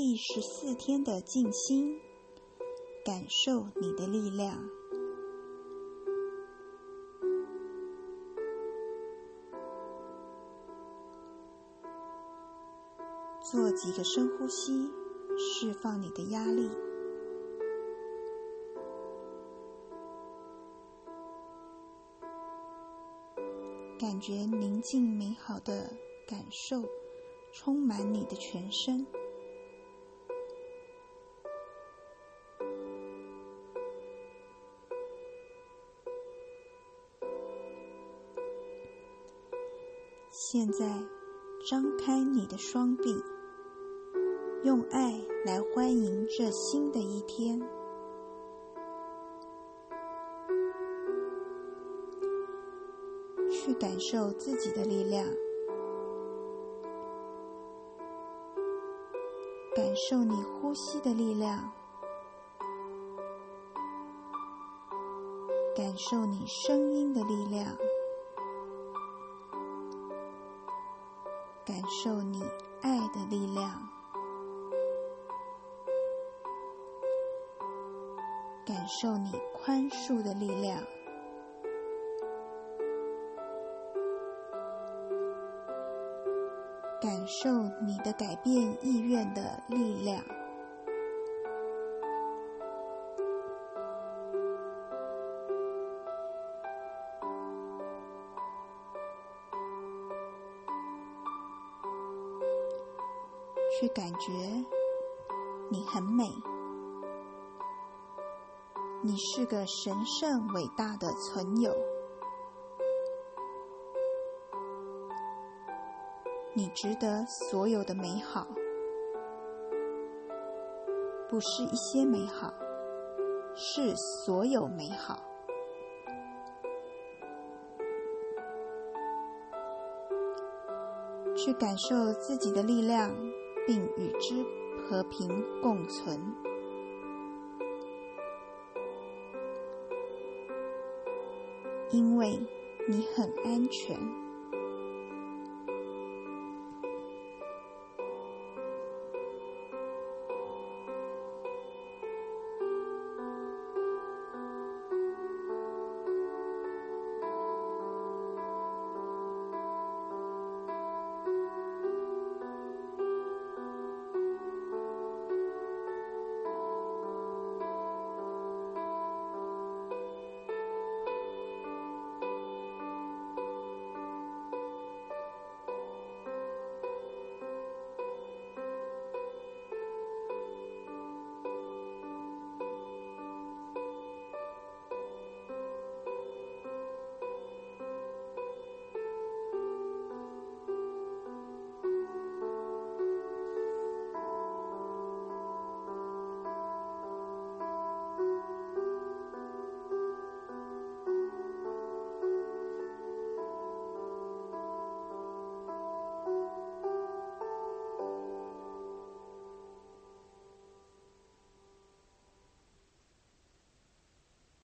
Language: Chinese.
第十四天的静心，感受你的力量。做几个深呼吸，释放你的压力。感觉宁静美好的感受充满你的全身。现在，张开你的双臂，用爱来欢迎这新的一天。去感受自己的力量，感受你呼吸的力量，感受你声音的力量，感受你爱的力量，感受你宽恕的力量。感受你的改变意愿的力量，去感觉你很美，你是个神圣伟大的存有。你值得所有的美好，不是一些美好，是所有美好。去感受自己的力量，并与之和平共存，因为你很安全。